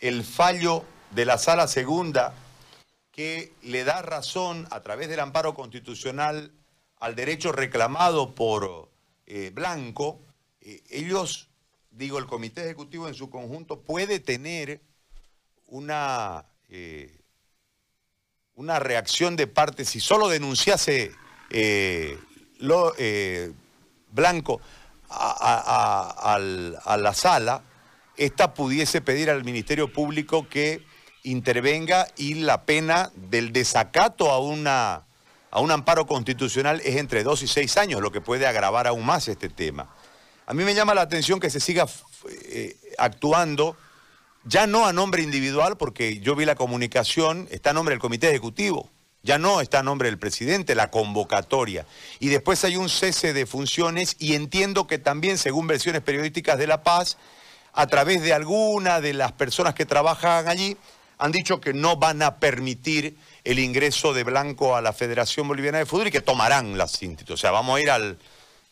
el fallo de la sala segunda que le da razón a través del amparo constitucional al derecho reclamado por eh, Blanco, eh, ellos, digo, el comité ejecutivo en su conjunto puede tener una, eh, una reacción de parte, si solo denunciase Blanco a la sala, esta pudiese pedir al Ministerio Público que intervenga y la pena del desacato a, una, a un amparo constitucional es entre dos y seis años, lo que puede agravar aún más este tema. A mí me llama la atención que se siga eh, actuando, ya no a nombre individual, porque yo vi la comunicación, está a nombre del Comité Ejecutivo, ya no está a nombre del presidente, la convocatoria. Y después hay un cese de funciones y entiendo que también, según versiones periodísticas de La Paz, a través de alguna de las personas que trabajan allí, han dicho que no van a permitir el ingreso de Blanco a la Federación Boliviana de Fútbol y que tomarán las instituciones. O sea, vamos a ir al,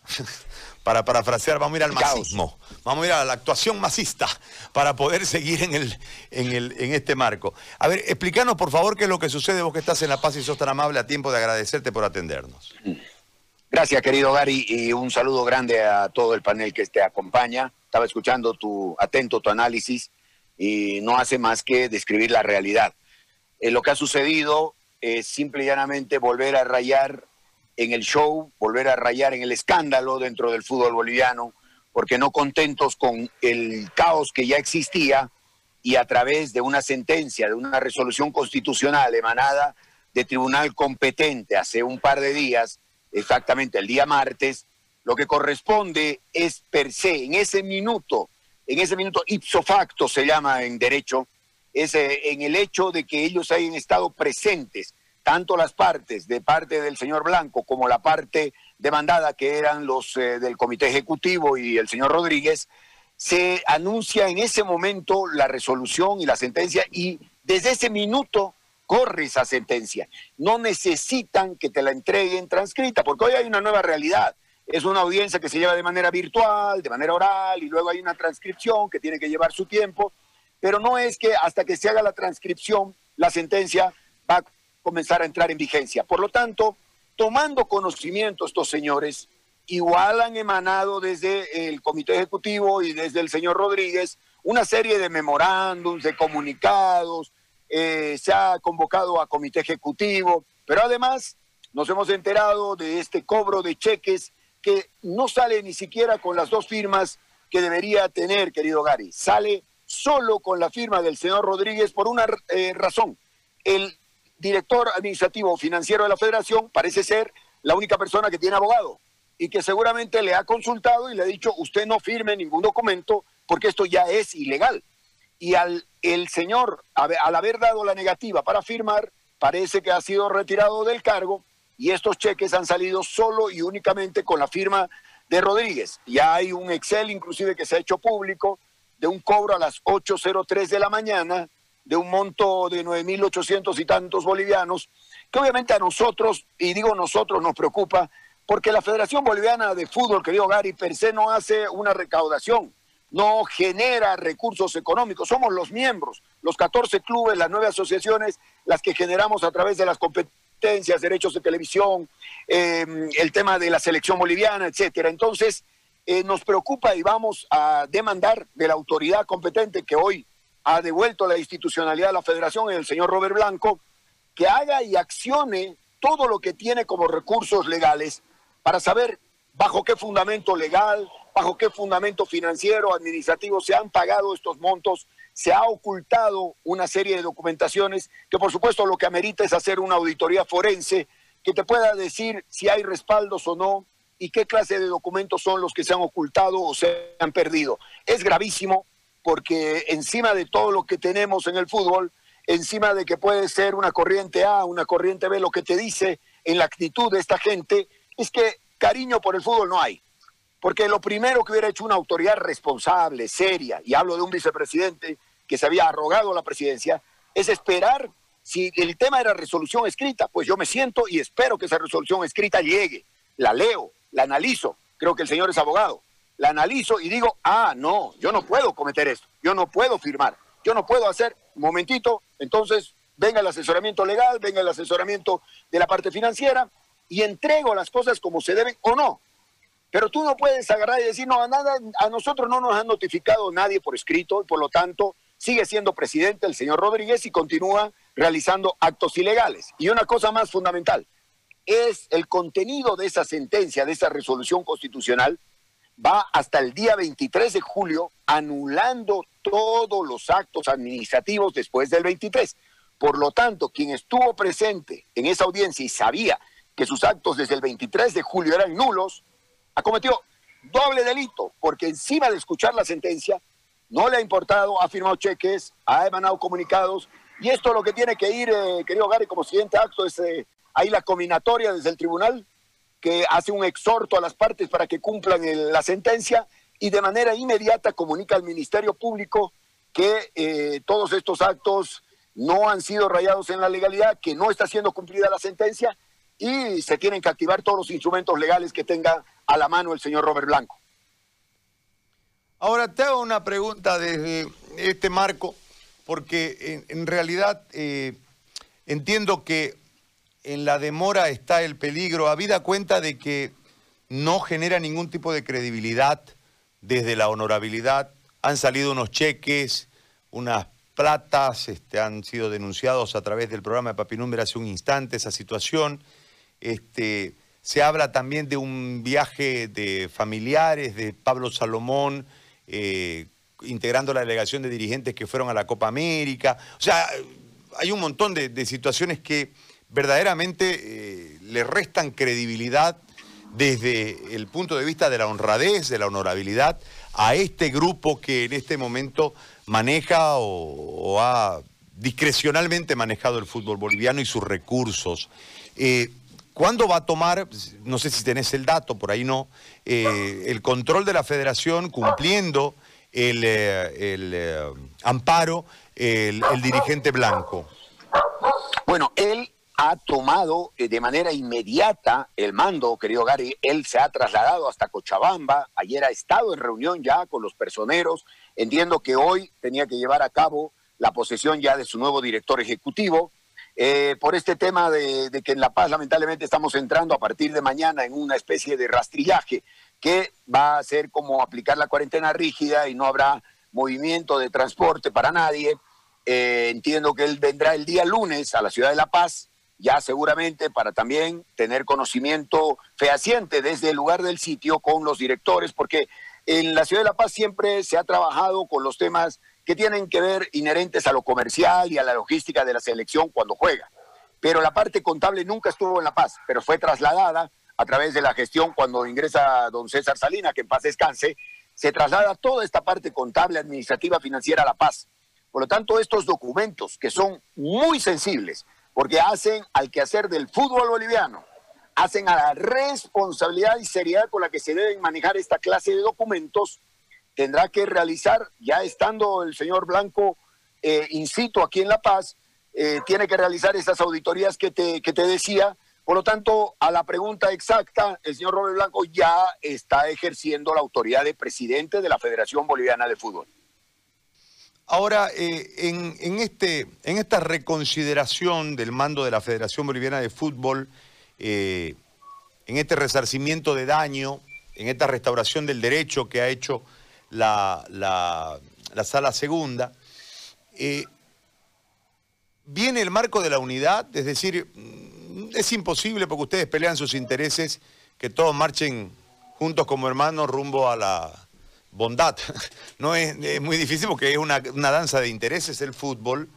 para parafrasear, vamos a ir al masismo, vamos a ir a la actuación masista para poder seguir en, el, en, el, en este marco. A ver, explícanos por favor qué es lo que sucede, vos que estás en La Paz y sos tan amable a tiempo de agradecerte por atendernos. Gracias, querido Gary, y un saludo grande a todo el panel que te acompaña. Estaba escuchando tu atento tu análisis y no hace más que describir la realidad. Eh, lo que ha sucedido es simple y llanamente volver a rayar en el show, volver a rayar en el escándalo dentro del fútbol boliviano, porque no contentos con el caos que ya existía y a través de una sentencia, de una resolución constitucional emanada de tribunal competente hace un par de días, exactamente el día martes, lo que corresponde es per se, en ese minuto, en ese minuto ipso facto se llama en derecho, es eh, en el hecho de que ellos hayan estado presentes, tanto las partes de parte del señor Blanco como la parte demandada que eran los eh, del comité ejecutivo y el señor Rodríguez, se anuncia en ese momento la resolución y la sentencia y desde ese minuto corre esa sentencia. No necesitan que te la entreguen transcrita, porque hoy hay una nueva realidad. Es una audiencia que se lleva de manera virtual, de manera oral, y luego hay una transcripción que tiene que llevar su tiempo, pero no es que hasta que se haga la transcripción, la sentencia va a comenzar a entrar en vigencia. Por lo tanto, tomando conocimiento estos señores, igual han emanado desde el Comité Ejecutivo y desde el señor Rodríguez una serie de memorándums, de comunicados, eh, se ha convocado a comité ejecutivo, pero además nos hemos enterado de este cobro de cheques que no sale ni siquiera con las dos firmas que debería tener, querido Gary. Sale solo con la firma del señor Rodríguez por una eh, razón. El director administrativo financiero de la federación parece ser la única persona que tiene abogado y que seguramente le ha consultado y le ha dicho, usted no firme ningún documento porque esto ya es ilegal y al el señor, al haber dado la negativa para firmar, parece que ha sido retirado del cargo y estos cheques han salido solo y únicamente con la firma de Rodríguez. Ya hay un Excel inclusive que se ha hecho público de un cobro a las 8.03 de la mañana de un monto de 9.800 y tantos bolivianos, que obviamente a nosotros, y digo nosotros, nos preocupa, porque la Federación Boliviana de Fútbol, querido Gary, per se no hace una recaudación no genera recursos económicos. Somos los miembros, los 14 clubes, las nueve asociaciones, las que generamos a través de las competencias, derechos de televisión, em, el tema de la selección boliviana, etcétera. Entonces, eh, nos preocupa y vamos a demandar de la autoridad competente que hoy ha devuelto la institucionalidad a la federación, el señor Robert Blanco, que haga y accione todo lo que tiene como recursos legales para saber bajo qué fundamento legal, bajo qué fundamento financiero, administrativo se han pagado estos montos, se ha ocultado una serie de documentaciones que por supuesto lo que amerita es hacer una auditoría forense que te pueda decir si hay respaldos o no y qué clase de documentos son los que se han ocultado o se han perdido. Es gravísimo porque encima de todo lo que tenemos en el fútbol, encima de que puede ser una corriente A, una corriente B, lo que te dice en la actitud de esta gente es que cariño por el fútbol no hay. Porque lo primero que hubiera hecho una autoridad responsable, seria, y hablo de un vicepresidente que se había arrogado la presidencia, es esperar si el tema era resolución escrita, pues yo me siento y espero que esa resolución escrita llegue. La leo, la analizo, creo que el señor es abogado. la analizo y digo, ah, no, yo no puedo cometer esto, yo no puedo firmar, yo no puedo hacer, momentito, entonces venga el asesoramiento legal, venga el asesoramiento de la parte financiera y entrego las cosas como se deben o no. Pero tú no puedes agarrar y decir, no, a, nada, a nosotros no nos han notificado nadie por escrito, y por lo tanto sigue siendo presidente el señor Rodríguez y continúa realizando actos ilegales. Y una cosa más fundamental, es el contenido de esa sentencia, de esa resolución constitucional, va hasta el día 23 de julio anulando todos los actos administrativos después del 23. Por lo tanto, quien estuvo presente en esa audiencia y sabía que sus actos desde el 23 de julio eran nulos, cometido doble delito, porque encima de escuchar la sentencia, no le ha importado, ha firmado cheques, ha emanado comunicados, y esto lo que tiene que ir, eh, querido Gary, como siguiente acto es eh, ahí la combinatoria desde el tribunal, que hace un exhorto a las partes para que cumplan la sentencia y de manera inmediata comunica al Ministerio Público que eh, todos estos actos no han sido rayados en la legalidad, que no está siendo cumplida la sentencia y se tienen que activar todos los instrumentos legales que tenga a la mano el señor Robert Blanco. Ahora te hago una pregunta desde este marco, porque en, realidad eh, entiendo que en la demora está el peligro, habida cuenta de que no genera ningún tipo de credibilidad desde la honorabilidad. Han salido unos cheques, unas platas, este, han sido denunciados a través del programa de Papinúmero hace un instante esa situación. Este, se habla también de un viaje de familiares de Pablo Salomón, eh, integrando la delegación de dirigentes que fueron a la Copa América. O sea, hay un montón de, situaciones que verdaderamente eh, le restan credibilidad desde el punto de vista de la honradez, de la honorabilidad, a este grupo que en este momento maneja o, ha discrecionalmente manejado el fútbol boliviano y sus recursos. Eh, ¿Cuándo va a tomar, no sé si tenés el dato, por ahí no, eh, el control de la federación cumpliendo el, eh, eh, amparo el, dirigente blanco? Bueno, él ha tomado de manera inmediata el mando, querido Gary. Él se ha trasladado hasta Cochabamba. Ayer ha estado en reunión ya con los personeros. Entiendo que hoy tenía que llevar a cabo la posesión ya de su nuevo director ejecutivo. Eh, por este tema de, que en La Paz lamentablemente estamos entrando a partir de mañana en una especie de rastrillaje que va a ser como aplicar la cuarentena rígida y no habrá movimiento de transporte para nadie. Eh, entiendo que él vendrá el día lunes a la ciudad de La Paz, ya seguramente para también tener conocimiento fehaciente desde el lugar del sitio con los directores, porque en la ciudad de La Paz siempre se ha trabajado con los temas que tienen que ver inherentes a lo comercial y a la logística de la selección cuando juega. Pero la parte contable nunca estuvo en La Paz, pero fue trasladada a través de la gestión cuando ingresa don César Salina, que en paz descanse, se traslada toda esta parte contable, administrativa, financiera a La Paz. Por lo tanto, estos documentos que son muy sensibles, porque hacen al quehacer del fútbol boliviano, hacen a la responsabilidad y seriedad con la que se deben manejar esta clase de documentos, tendrá que realizar, ya estando el señor Blanco eh, in situ aquí en La Paz, eh, tiene que realizar esas auditorías que te, que te decía. Por lo tanto, a la pregunta exacta, el señor Robert Blanco ya está ejerciendo la autoridad de presidente de la Federación Boliviana de Fútbol. Ahora, eh, en, en, este, en esta reconsideración del mando de la Federación Boliviana de Fútbol, en este resarcimiento de daño, en esta restauración del derecho que ha hecho la, la, sala segunda, eh, viene el marco de la unidad, es decir, mm, es imposible porque ustedes pelean sus intereses, que todos marchen juntos como hermanos rumbo a la bondad. No es, muy difícil porque es una, una, danza de intereses el fútbol,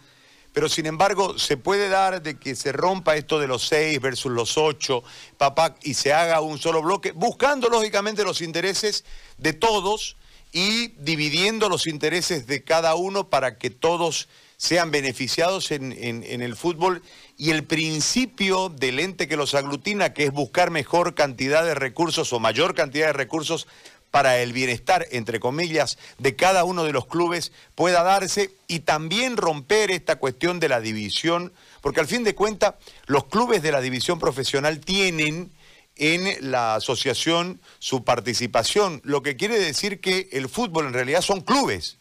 pero sin embargo se puede dar de que se rompa esto de los seis versus los ocho, papá, y se haga un solo bloque, buscando lógicamente los intereses de todos y dividiendo los intereses de cada uno para que todos sean beneficiados en, el fútbol. Y el principio del ente que los aglutina, que es buscar mejor cantidad de recursos o mayor cantidad de recursos para el bienestar, entre comillas, de cada uno de los clubes pueda darse y también romper esta cuestión de la división, porque al fin de cuentas los clubes de la división profesional tienen en la asociación su participación, lo que quiere decir que el fútbol en realidad son clubes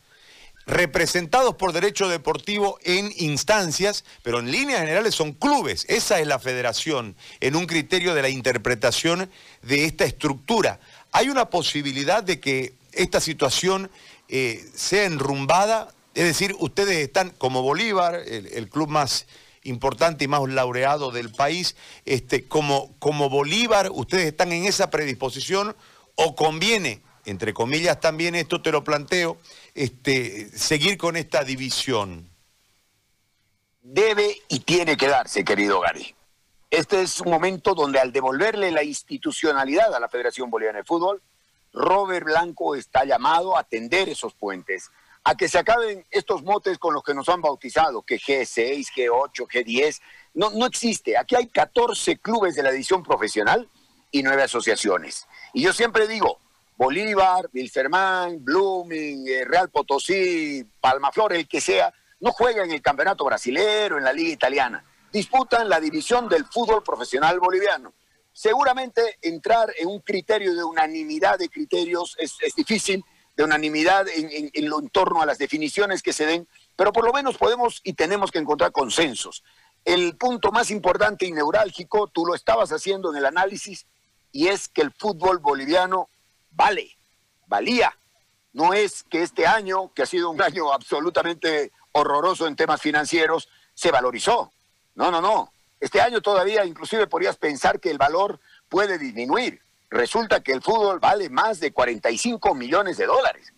representados por derecho deportivo en instancias, pero en líneas generales son clubes. Esa es la federación en un criterio de la interpretación de esta estructura. ¿Hay una posibilidad de que esta situación eh, sea enrumbada? Es decir, ustedes están como Bolívar, el, club más importante y más laureado del país, este, como, como Bolívar, ustedes están en esa predisposición o conviene, entre comillas también esto te lo planteo, este, seguir con esta división? Debe y tiene que darse, querido Gary. Este es un momento donde al devolverle la institucionalidad a la Federación Boliviana de Fútbol, Robert Blanco está llamado a tender esos puentes, a que se acaben estos motes con los que nos han bautizado, que G6, G8, G10. No, no existe. Aquí hay 14 clubes de la edición profesional y nueve asociaciones. Y yo siempre digo, Bolívar, Wilfermán, Blooming, eh, Real Potosí, Palmaflor, el que sea, no juegan en el campeonato brasilero, en la liga italiana. Disputan la división del fútbol profesional boliviano. Seguramente entrar en un criterio de unanimidad de criterios es, difícil, de unanimidad en, en, lo en torno a las definiciones que se den, pero por lo menos podemos y tenemos que encontrar consensos. El punto más importante y neurálgico, tú lo estabas haciendo en el análisis, y es que el fútbol boliviano vale, valía. No es que este año, que ha sido un año absolutamente horroroso en temas financieros, se valorizó. No, no, no. Este año todavía inclusive podrías pensar que el valor puede disminuir. Resulta que el fútbol vale más de 45 millones de dólares.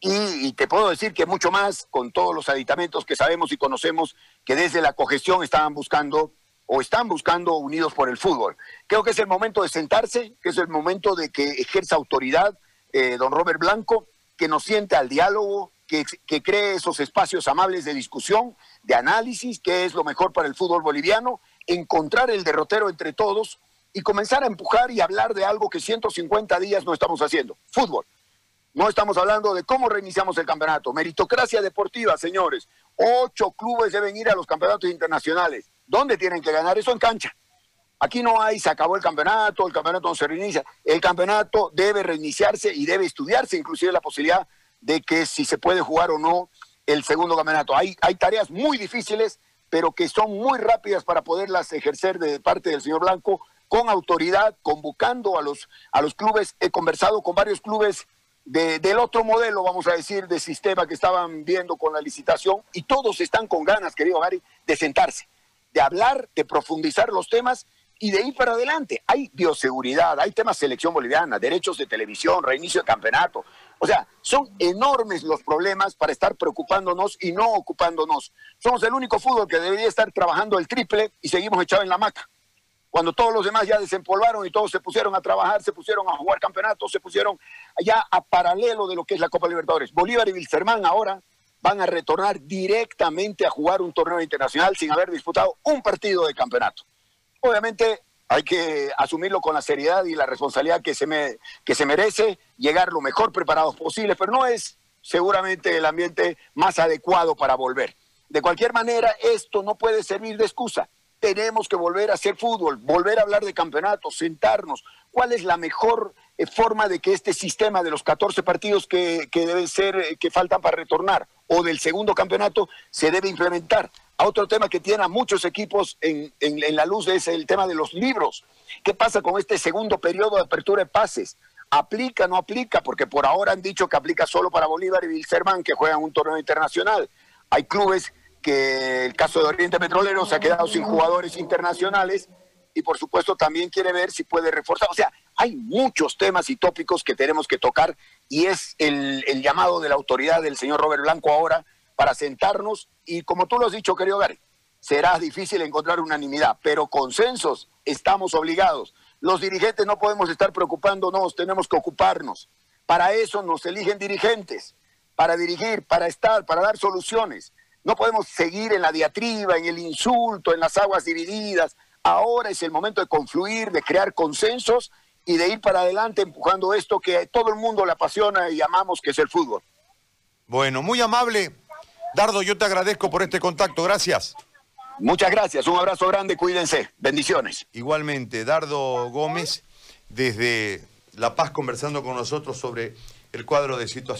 Y, te puedo decir que mucho más con todos los aditamentos que sabemos y conocemos que desde la cogestión estaban buscando o están buscando unidos por el fútbol. Creo que es el momento de sentarse, que es el momento de que ejerza autoridad eh, don Robert Blanco, que nos siente al diálogo, que, cree esos espacios amables de discusión, de análisis, que es lo mejor para el fútbol boliviano, encontrar el derrotero entre todos y comenzar a empujar y hablar de algo que 150 días no estamos haciendo, fútbol. No estamos hablando de cómo reiniciamos el campeonato. Meritocracia deportiva, señores. Ocho clubes deben ir a los campeonatos internacionales. ¿Dónde tienen que ganar eso en cancha? Aquí no hay, se acabó el campeonato, el campeonato no se reinicia. El campeonato debe reiniciarse y debe estudiarse inclusive la posibilidad de que si se puede jugar o no el segundo campeonato. Hay, hay tareas muy difíciles, pero que son muy rápidas para poderlas ejercer de parte del señor Blanco con autoridad, convocando a los, a los clubes. He conversado con varios clubes del otro modelo, vamos a decir, de sistema que estaban viendo con la licitación y todos están con ganas, querido Gary, de sentarse de hablar, de profundizar los temas y de ir para adelante. Hay bioseguridad, hay temas selección boliviana, derechos de televisión, reinicio de campeonato. O sea, son enormes los problemas para estar preocupándonos y no ocupándonos. Somos el único fútbol que debería estar trabajando el triple y seguimos echados en la maca. Cuando todos los demás ya desempolvaron y todos se pusieron a trabajar, se pusieron a jugar campeonatos, se pusieron ya a paralelo de lo que es la Copa Libertadores. Bolívar y Wilstermann ahora van a retornar directamente a jugar un torneo internacional sin haber disputado un partido de campeonato. Obviamente hay que asumirlo con la seriedad y la responsabilidad que se, me, que se merece, llegar lo mejor preparados posible, pero no es seguramente el ambiente más adecuado para volver. De cualquier manera, esto no puede servir de excusa. Tenemos que volver a hacer fútbol, volver a hablar de campeonatos, sentarnos. ¿Cuál es la mejor eh, forma de que este sistema de los 14 partidos que, que deben ser, eh, que faltan para retornar, o del segundo campeonato se debe implementar. A otro tema que tiene a muchos equipos en, en, la luz es el tema de los libros. ¿Qué pasa con este segundo periodo de apertura de pases? ¿Aplica, no aplica? Porque por ahora han dicho que aplica solo para Bolívar y Wilserman, que juegan un torneo internacional. Hay clubes que el caso de Oriente Petrolero se ha quedado sin jugadores internacionales y por supuesto también quiere ver si puede reforzar. O sea, hay muchos temas y tópicos que tenemos que tocar y es el, llamado de la autoridad del señor Robert Blanco ahora para sentarnos y como tú lo has dicho, querido Gary, será difícil encontrar unanimidad, pero consensos estamos obligados. Los dirigentes no podemos estar preocupándonos, tenemos que ocuparnos. Para eso nos eligen dirigentes, para dirigir, para estar, para dar soluciones. No podemos seguir en la diatriba, en el insulto, en las aguas divididas, Ahora es el momento de confluir, de crear consensos y de ir para adelante empujando esto que todo el mundo le apasiona y amamos, que es el fútbol. Bueno, muy amable. Dardo, yo te agradezco por este contacto. Gracias. Muchas gracias. Un abrazo grande. Cuídense. Bendiciones. Igualmente, Dardo Gómez. desde La Paz conversando con nosotros sobre el cuadro de situación.